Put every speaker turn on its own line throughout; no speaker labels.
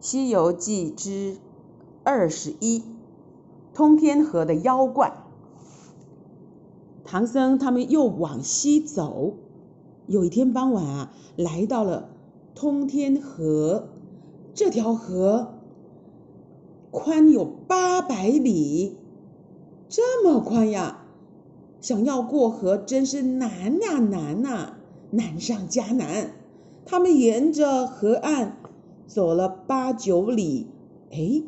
西游记》之二十一，通天河的妖怪。唐僧他们又往西走，有一天傍晚啊，来到了通天河。这条河宽有八百里，这么宽呀！想要过河真是难呀难呐，难上加难。他们沿着河岸走了八九里，哎，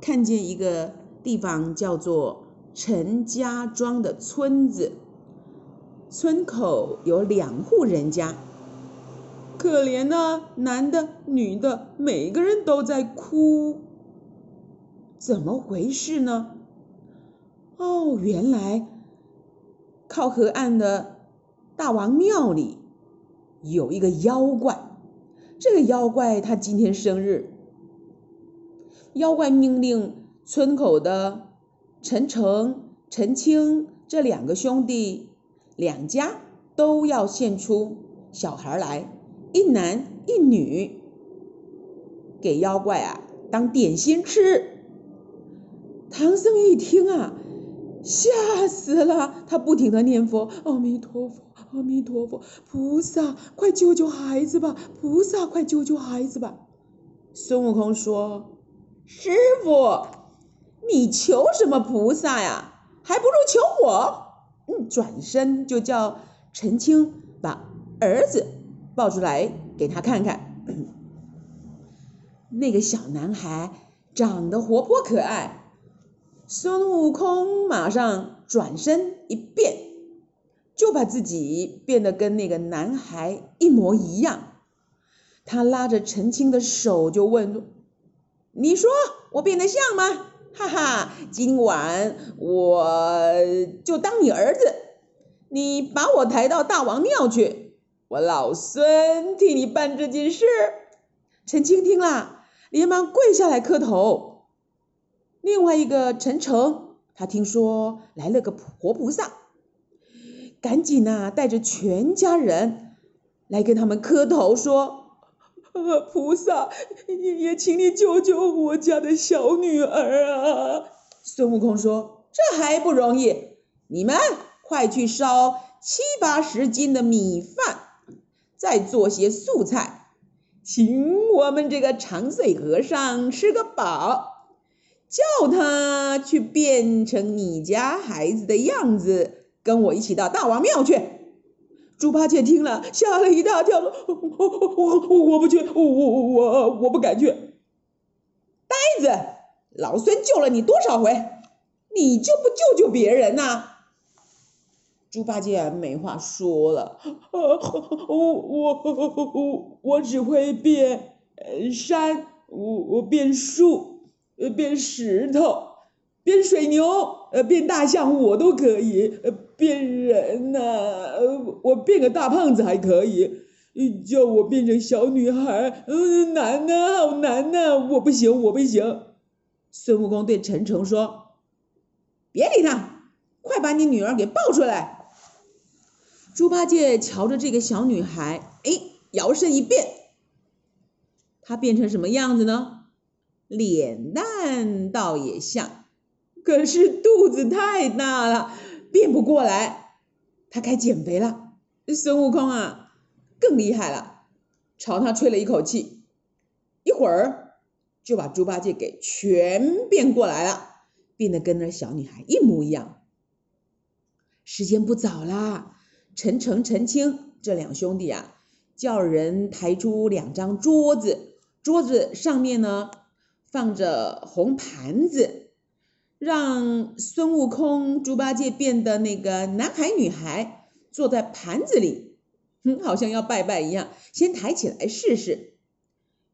看见一个地方叫做陈家庄的村子，村口有两户人家。可怜呐，男的、女的，每个人都在哭。怎么回事呢？哦，原来靠河岸的大王庙里有一个妖怪。这个妖怪他今天生日，妖怪命令村口的陈诚、陈清这两个兄弟，两家都要献出小孩来。一男一女，给妖怪啊当点心吃。唐僧一听啊，吓死了，他不停的念佛：阿弥陀佛，阿弥陀佛，菩萨快救救孩子吧！菩萨快救救孩子吧！孙悟空说：“师傅，你求什么菩萨呀？还不如求我。”嗯，转身就叫陈青把儿子。抱出来给他看看，那个小男孩长得活泼可爱。孙悟空马上转身一变，就把自己变得跟那个男孩一模一样。他拉着陈青的手就问：“你说我变得像吗？”哈哈，今晚我就当你儿子，你把我抬到大王庙去。我老孙替你办这件事。陈青听了，连忙跪下来磕头。另外一个陈诚，他听说来了个活菩萨，赶紧呐带着全家人来跟他们磕头，说：“呃菩萨也也请你救救我家的小女儿啊！”孙悟空说：“这还不容易，你们快去烧七八十斤的米饭。”再做些素菜，请我们这个长岁和尚吃个饱，叫他去变成你家孩子的样子，跟我一起到大王庙去。猪八戒听了，吓了一大跳，我我我不去，我我我我不敢去。呆子，老孙救了你多少回，你就不救救别人呐？猪八戒没话说了，我我我我只会变山，我我变树，变石头，变水牛，呃，变大象我都可以，呃变人呐，呃我变个大胖子还可以，叫我变成小女孩，嗯，难呐，好难呐，我不行，我不行。孙悟空对陈诚说：“别理他，快把你女儿给抱出来。”猪八戒瞧着这个小女孩，哎，摇身一变，她变成什么样子呢？脸蛋倒也像，可是肚子太大了，变不过来。他该减肥了。孙悟空啊，更厉害了，朝他吹了一口气，一会儿就把猪八戒给全变过来了，变得跟那小女孩一模一样。时间不早啦。陈诚、陈清这两兄弟啊，叫人抬出两张桌子，桌子上面呢放着红盘子，让孙悟空、猪八戒变的那个男孩、女孩坐在盘子里，嗯，好像要拜拜一样。先抬起来试试。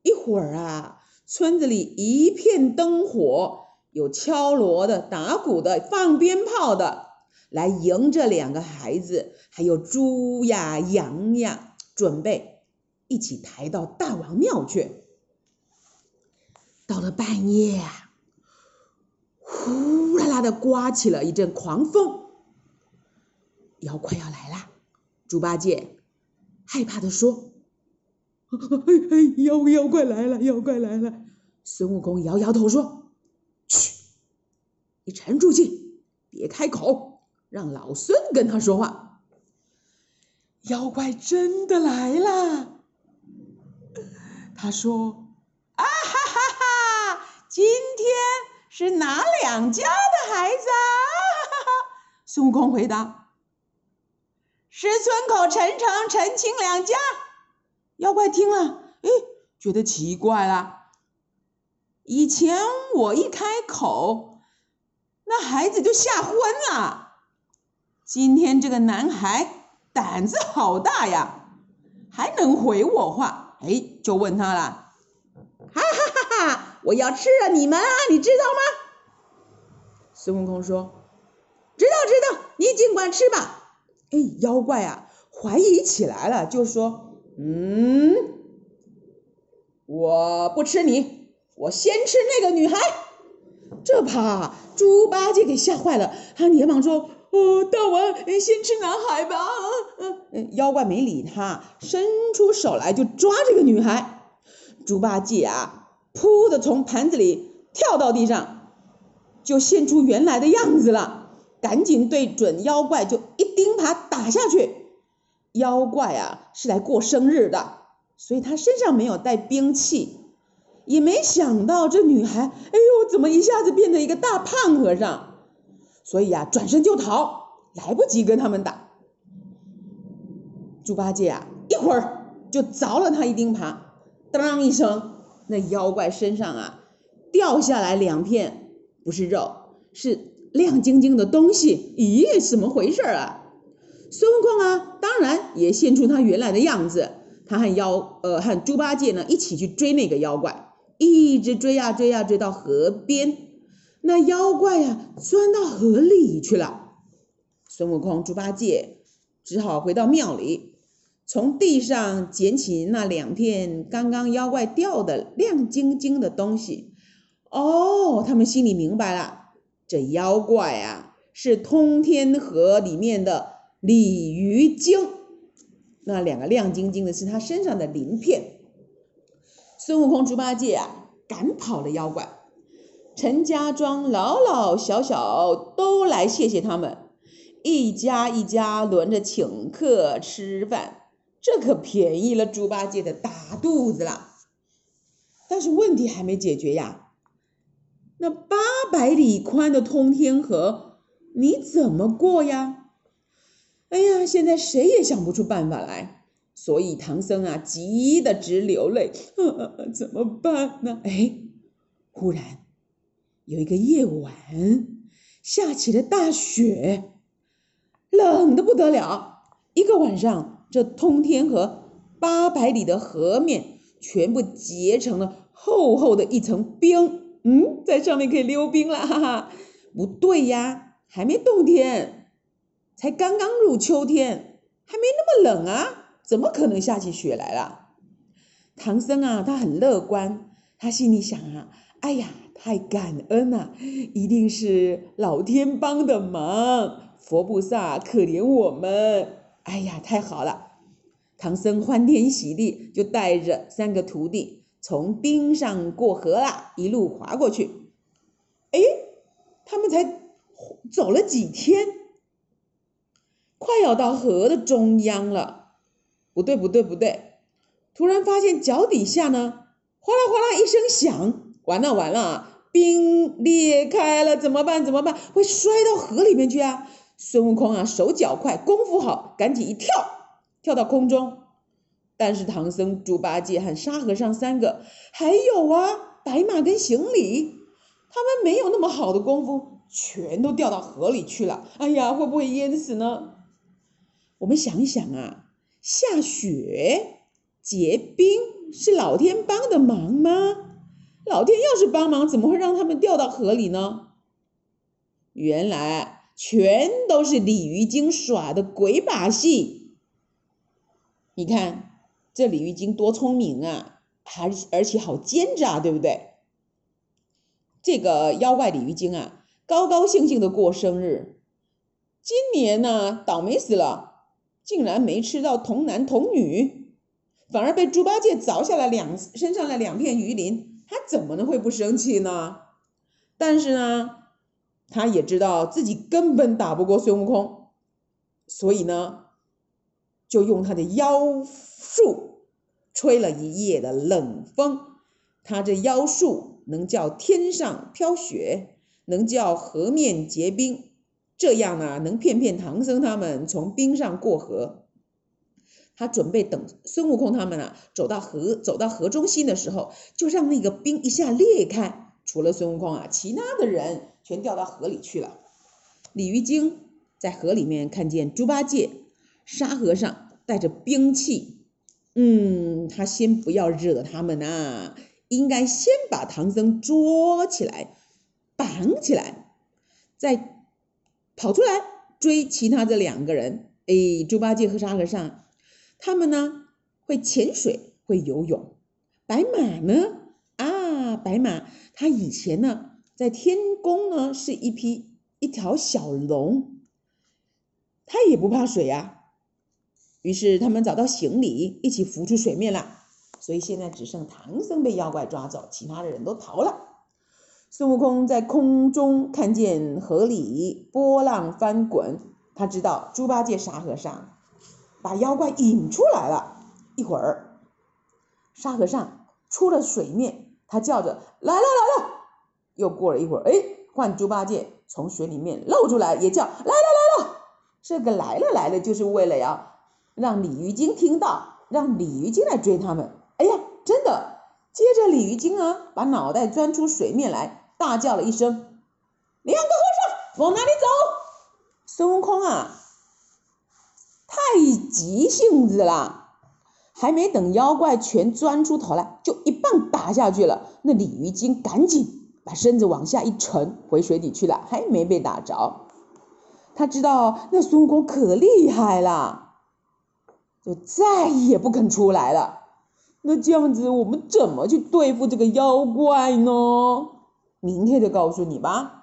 一会儿啊，村子里一片灯火，有敲锣的、打鼓的、放鞭炮的。来迎这两个孩子，还有猪呀、羊呀，准备一起抬到大王庙去。到了半夜啊，呼啦啦的刮起了一阵狂风，妖怪要来啦。猪八戒害怕的说：“嘿嘿妖妖怪来了，妖怪来了！”孙悟空摇摇头说：“嘘，你沉住气，别开口，让老孙跟他说话。”妖怪真的来了，他说：“啊哈哈哈，今天是哪两家的孩子啊？” 孙悟空回答：“是村口陈诚、陈清两家。”妖怪听了，哎，觉得奇怪了。以前我一开口，那孩子就吓昏了。今天这个男孩胆子好大呀，还能回我话。哎，就问他了，哈哈哈哈！我要吃了你们啊，你知道吗？孙悟空说：“知道，知道，你尽管吃吧。”哎，妖怪啊，怀疑起来了，就说：“嗯，我不吃你。”我先吃那个女孩，这把猪八戒给吓坏了，他连忙说：“哦，大王，先吃男孩吧。”嗯，妖怪没理他，伸出手来就抓这个女孩。猪八戒啊，扑的从盘子里跳到地上，就现出原来的样子了，赶紧对准妖怪就一钉耙打下去。妖怪啊，是来过生日的，所以他身上没有带兵器。也没想到这女孩，哎呦，怎么一下子变成一个大胖和尚？所以呀，转身就逃，来不及跟他们打。猪八戒啊，一会儿就凿了他一钉耙，当一声，那妖怪身上啊掉下来两片，不是肉，是亮晶晶的东西。咦，怎么回事啊？孙悟空啊，当然也现出他原来的样子，他和妖呃和猪八戒呢一起去追那个妖怪。一直追呀追呀追到河边，那妖怪呀钻到河里去了。孙悟空、猪八戒只好回到庙里，从地上捡起那两片刚刚妖怪掉的亮晶晶的东西。哦，他们心里明白了，这妖怪啊是通天河里面的鲤鱼精，那两个亮晶晶的是他身上的鳞片。孙悟空、猪八戒啊，赶跑了妖怪。陈家庄老老小小都来谢谢他们，一家一家轮着请客吃饭，这可便宜了猪八戒的大肚子了。但是问题还没解决呀，那八百里宽的通天河，你怎么过呀？哎呀，现在谁也想不出办法来。所以唐僧啊，急得直流泪，呵呵，怎么办呢？哎，忽然有一个夜晚，下起了大雪，冷的不得了。一个晚上，这通天河八百里的河面全部结成了厚厚的一层冰。嗯，在上面可以溜冰了，哈哈。不对呀，还没冬天，才刚刚入秋天，还没那么冷啊。怎么可能下起雪来了？唐僧啊，他很乐观，他心里想啊，哎呀，太感恩了，一定是老天帮的忙，佛菩萨可怜我们，哎呀，太好了！唐僧欢天喜地，就带着三个徒弟从冰上过河了，一路滑过去。哎，他们才走了几天，快要到河的中央了。不对，不对，不对！突然发现脚底下呢，哗啦哗啦一声响，完了完了啊，冰裂开了，怎么办？怎么办？会摔到河里面去啊！孙悟空啊，手脚快，功夫好，赶紧一跳，跳到空中。但是唐僧、猪八戒和沙和尚三个，还有啊，白马跟行李，他们没有那么好的功夫，全都掉到河里去了。哎呀，会不会淹死呢？我们想一想啊。下雪结冰是老天帮的忙吗？老天要是帮忙，怎么会让他们掉到河里呢？原来全都是鲤鱼精耍的鬼把戏。你看这鲤鱼精多聪明啊，还而且好奸诈，对不对？这个妖怪鲤鱼精啊，高高兴兴的过生日，今年呢，倒霉死了。竟然没吃到童男童女，反而被猪八戒凿下来两身上的两片鱼鳞，他怎么能会不生气呢？但是呢，他也知道自己根本打不过孙悟空，所以呢，就用他的妖术吹了一夜的冷风。他这妖术能叫天上飘雪，能叫河面结冰，这样呢，能骗骗唐僧他们从冰上过河。他准备等孙悟空他们啊走到河走到河中心的时候，就让那个冰一下裂开，除了孙悟空啊，其他的人全掉到河里去了。鲤鱼精在河里面看见猪八戒、沙和尚带着兵器，嗯，他先不要惹他们呐、应该先把唐僧捉起来，绑起来，再跑出来追其他的两个人。哎，猪八戒和沙和尚。他们呢会潜水，会游泳。白马呢啊，白马他以前呢在天宫呢是一匹一条小龙，他也不怕水呀。于是他们找到行李，一起浮出水面了。所以现在只剩唐僧被妖怪抓走，其他的人都逃了。孙悟空在空中看见河里波浪翻滚，他知道猪八戒、沙和尚。把妖怪引出来了，一会儿，沙和尚出了水面，他叫着来了来了。又过了一会儿，哎，换猪八戒从水里面露出来，也叫来了来了。这个来了来了，就是为了要让鲤鱼精听到，让鲤鱼精来追他们。哎呀，真的！接着鲤鱼精啊，把脑袋钻出水面来，大叫了一声：“两个和尚往哪里走？”孙悟空啊！太急性子了，还没等妖怪全钻出头来，就一棒打下去了。那鲤鱼精赶紧把身子往下一沉，回水底去了，还没被打着。他知道那孙悟空可厉害了，就再也不肯出来了。那这样子，我们怎么去对付这个妖怪呢？明天就告诉你吧。